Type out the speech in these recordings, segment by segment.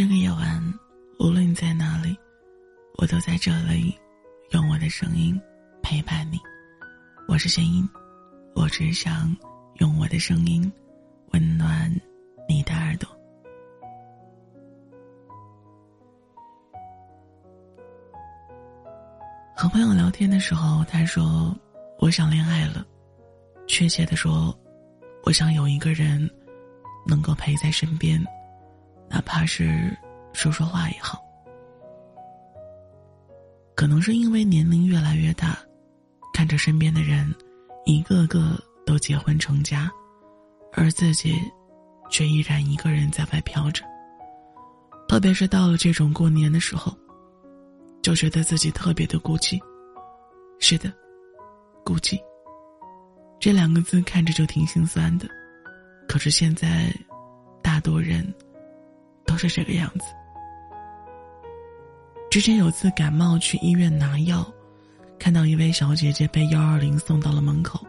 这个夜晚，无论你在哪里，我都在这里，用我的声音陪伴你。我是声音，我只想用我的声音温暖你的耳朵。和朋友聊天的时候，他说：“我想恋爱了。”确切的说，我想有一个人能够陪在身边。哪怕是说说话也好，可能是因为年龄越来越大，看着身边的人一个个都结婚成家，而自己却依然一个人在外飘着。特别是到了这种过年的时候，就觉得自己特别的孤寂。是的，孤寂。这两个字看着就挺心酸的，可是现在，大多人。都是这个样子。之前有次感冒去医院拿药，看到一位小姐姐被幺二零送到了门口，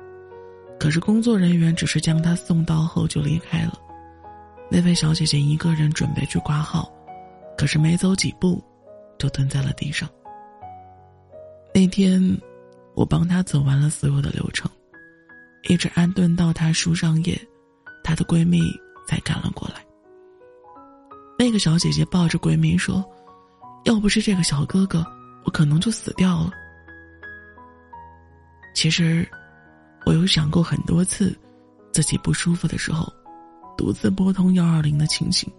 可是工作人员只是将她送到后就离开了。那位小姐姐一个人准备去挂号，可是没走几步，就蹲在了地上。那天，我帮她走完了所有的流程，一直安顿到她输上液，她的闺蜜才赶了过来。那个小姐姐抱着闺蜜说：“要不是这个小哥哥，我可能就死掉了。”其实，我有想过很多次，自己不舒服的时候，独自拨通幺二零的情形，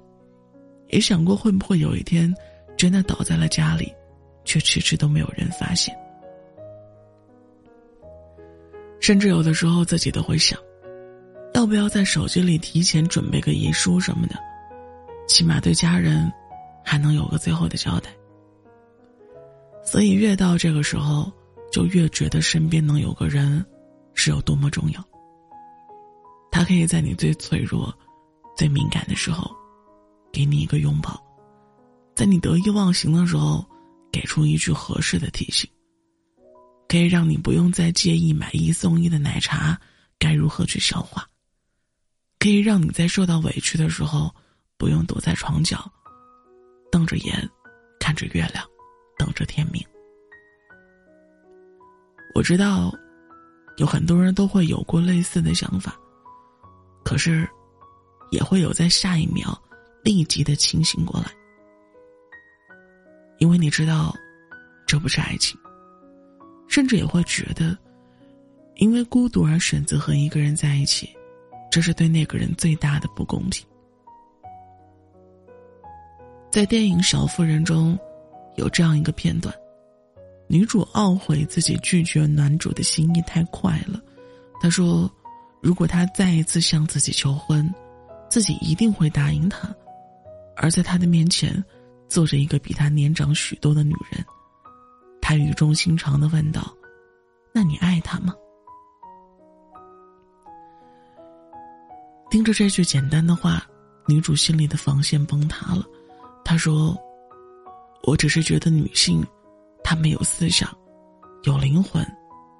也想过会不会有一天，真的倒在了家里，却迟迟都没有人发现。甚至有的时候，自己都会想，要不要在手机里提前准备个遗书什么的。起码对家人，还能有个最后的交代。所以越到这个时候，就越觉得身边能有个人，是有多么重要。他可以在你最脆弱、最敏感的时候，给你一个拥抱；在你得意忘形的时候，给出一句合适的提醒；可以让你不用再介意买一送一的奶茶该如何去消化；可以让你在受到委屈的时候。不用躲在床角，瞪着眼，看着月亮，等着天明。我知道，有很多人都会有过类似的想法，可是，也会有在下一秒立即的清醒过来，因为你知道，这不是爱情，甚至也会觉得，因为孤独而选择和一个人在一起，这是对那个人最大的不公平。在电影《小妇人》中，有这样一个片段：女主懊悔自己拒绝男主的心意太快了。她说：“如果他再一次向自己求婚，自己一定会答应他。”而在他的面前，坐着一个比他年长许多的女人。他语重心长的问道：“那你爱他吗？”听着这句简单的话，女主心里的防线崩塌了。他说：“我只是觉得女性，她们有思想，有灵魂，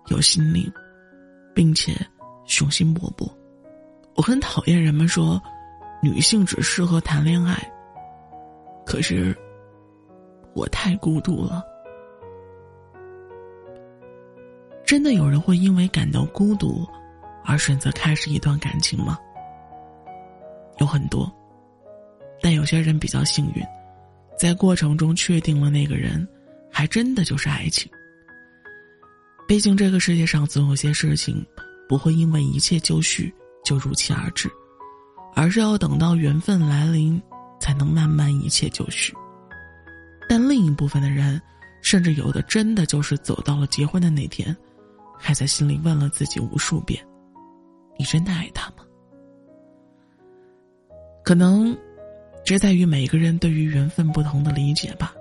有心灵，并且雄心勃勃。我很讨厌人们说，女性只适合谈恋爱。可是，我太孤独了。真的有人会因为感到孤独，而选择开始一段感情吗？有很多。”但有些人比较幸运，在过程中确定了那个人，还真的就是爱情。毕竟这个世界上总有些事情，不会因为一切就绪就如期而至，而是要等到缘分来临，才能慢慢一切就绪。但另一部分的人，甚至有的真的就是走到了结婚的那天，还在心里问了自己无数遍：“你真的爱他吗？”可能。这在于每个人对于缘分不同的理解吧。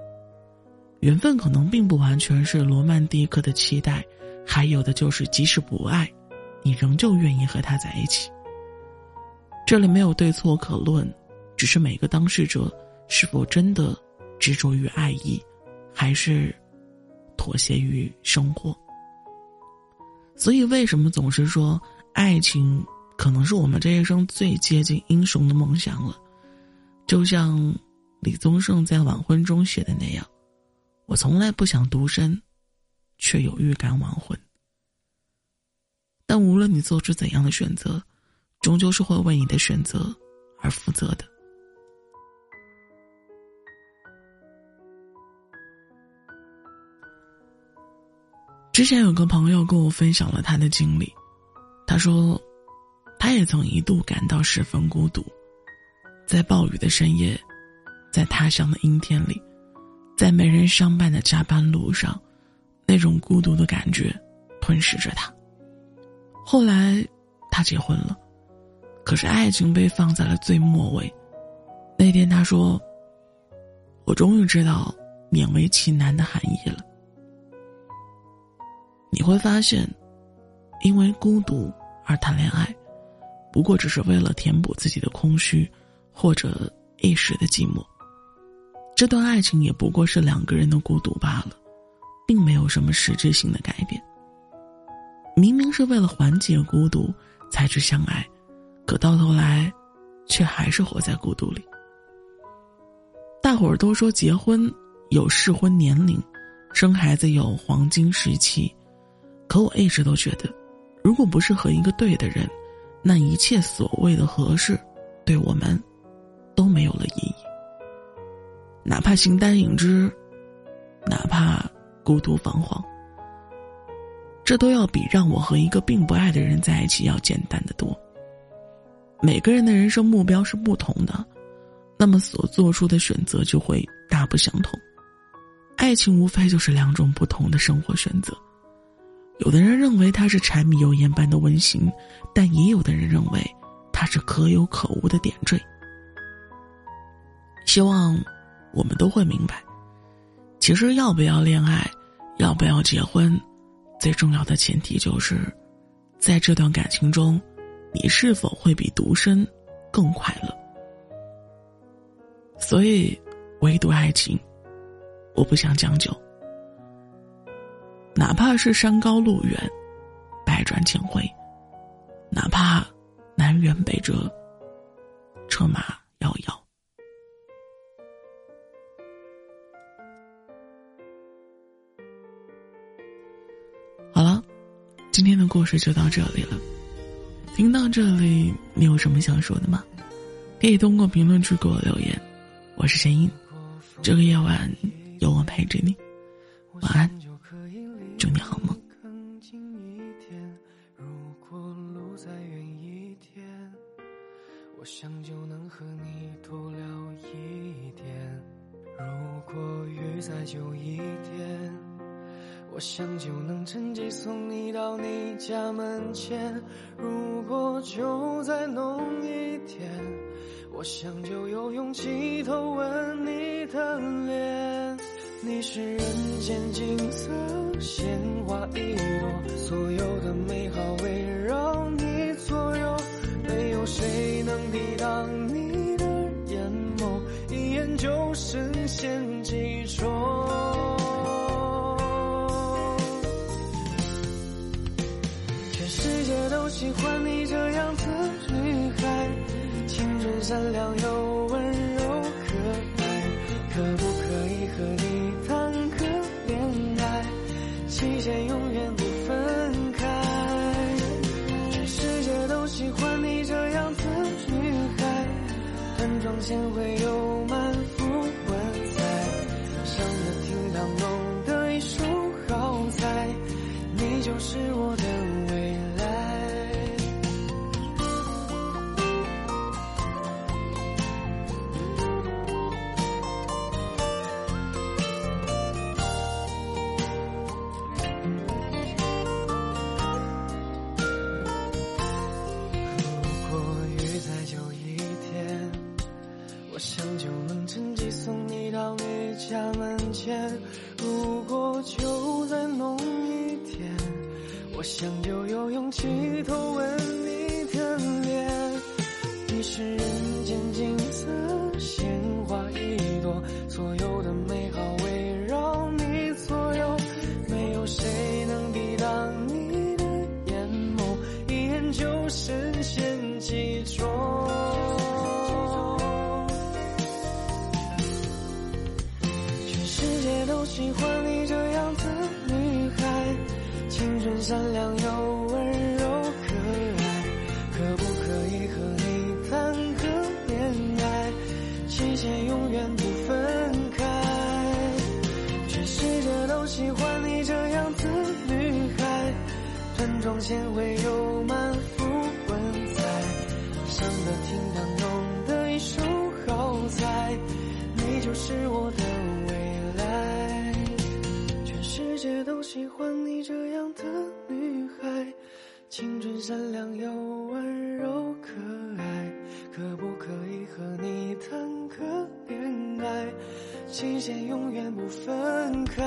缘分可能并不完全是罗曼蒂克的期待，还有的就是即使不爱，你仍旧愿意和他在一起。这里没有对错可论，只是每个当事者是否真的执着于爱意，还是妥协于生活。所以，为什么总是说爱情可能是我们这一生最接近英雄的梦想了？就像李宗盛在晚婚中写的那样：“我从来不想独身，却有预感晚婚。”但无论你做出怎样的选择，终究是会为你的选择而负责的。之前有个朋友跟我分享了他的经历，他说，他也曾一度感到十分孤独，在暴雨的深夜，在他乡的阴天里，在没人相伴的加班路上，那种孤独的感觉吞噬着他。后来，他结婚了，可是爱情被放在了最末位。那天他说：“我终于知道勉为其难的含义了。”你会发现，因为孤独而谈恋爱，不过只是为了填补自己的空虚，或者一时的寂寞。这段爱情也不过是两个人的孤独罢了，并没有什么实质性的改变。明明是为了缓解孤独才去相爱，可到头来，却还是活在孤独里。大伙儿都说结婚有适婚年龄，生孩子有黄金时期，可我一直都觉得，如果不是和一个对的人，那一切所谓的合适，对我们都没有了意义。哪怕形单影只，哪怕孤独彷徨。这都要比让我和一个并不爱的人在一起要简单的多。每个人的人生目标是不同的，那么所做出的选择就会大不相同。爱情无非就是两种不同的生活选择。有的人认为它是柴米油盐般的温馨，但也有的人认为它是可有可无的点缀。希望我们都会明白，其实要不要恋爱，要不要结婚。最重要的前提就是，在这段感情中，你是否会比独身更快乐？所以，唯独爱情，我不想将就。哪怕是山高路远，百转千回；哪怕南辕北辙，车马故事就到这里了。听到这里，你有什么想说的吗？可以通过评论区给我留言。我是声音，这个夜晚有我陪着你。晚安，祝你好梦。我想就能和你多聊一点。如果雨再久一点。我想就能趁机送你到你家门前，如果就再浓一点，我想就有勇气偷吻你的脸。你是人间景色，鲜花一朵，所有的美好围绕你左右，没有谁能抵挡你的眼眸，一眼就深陷其中。喜欢你这样的女孩，清纯善良又温柔可爱，可不可以和你谈个恋爱？期限永我想就有勇气偷吻你的脸。你是人间景色，鲜花一朵，所有的美好围绕你左右，没有谁能抵挡你的眼眸，一眼就深陷其中。全世界都喜欢你善良又温柔可爱。可不可以和你谈个恋爱，期限永远不分开？全世界都喜欢你这样的女孩，端庄贤惠又满腹文采，上得厅堂，弄得一手好菜，你就是我的未来。全世界都喜欢你这样的女孩，青春善良又温柔可爱，可不可以和你谈个恋爱？期限永远不分开，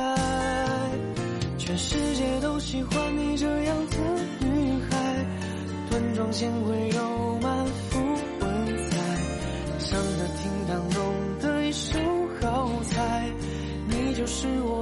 全世界都喜欢你这样的女孩，端庄贤惠又满腹文采，上得厅堂中的一手好菜，你就是我。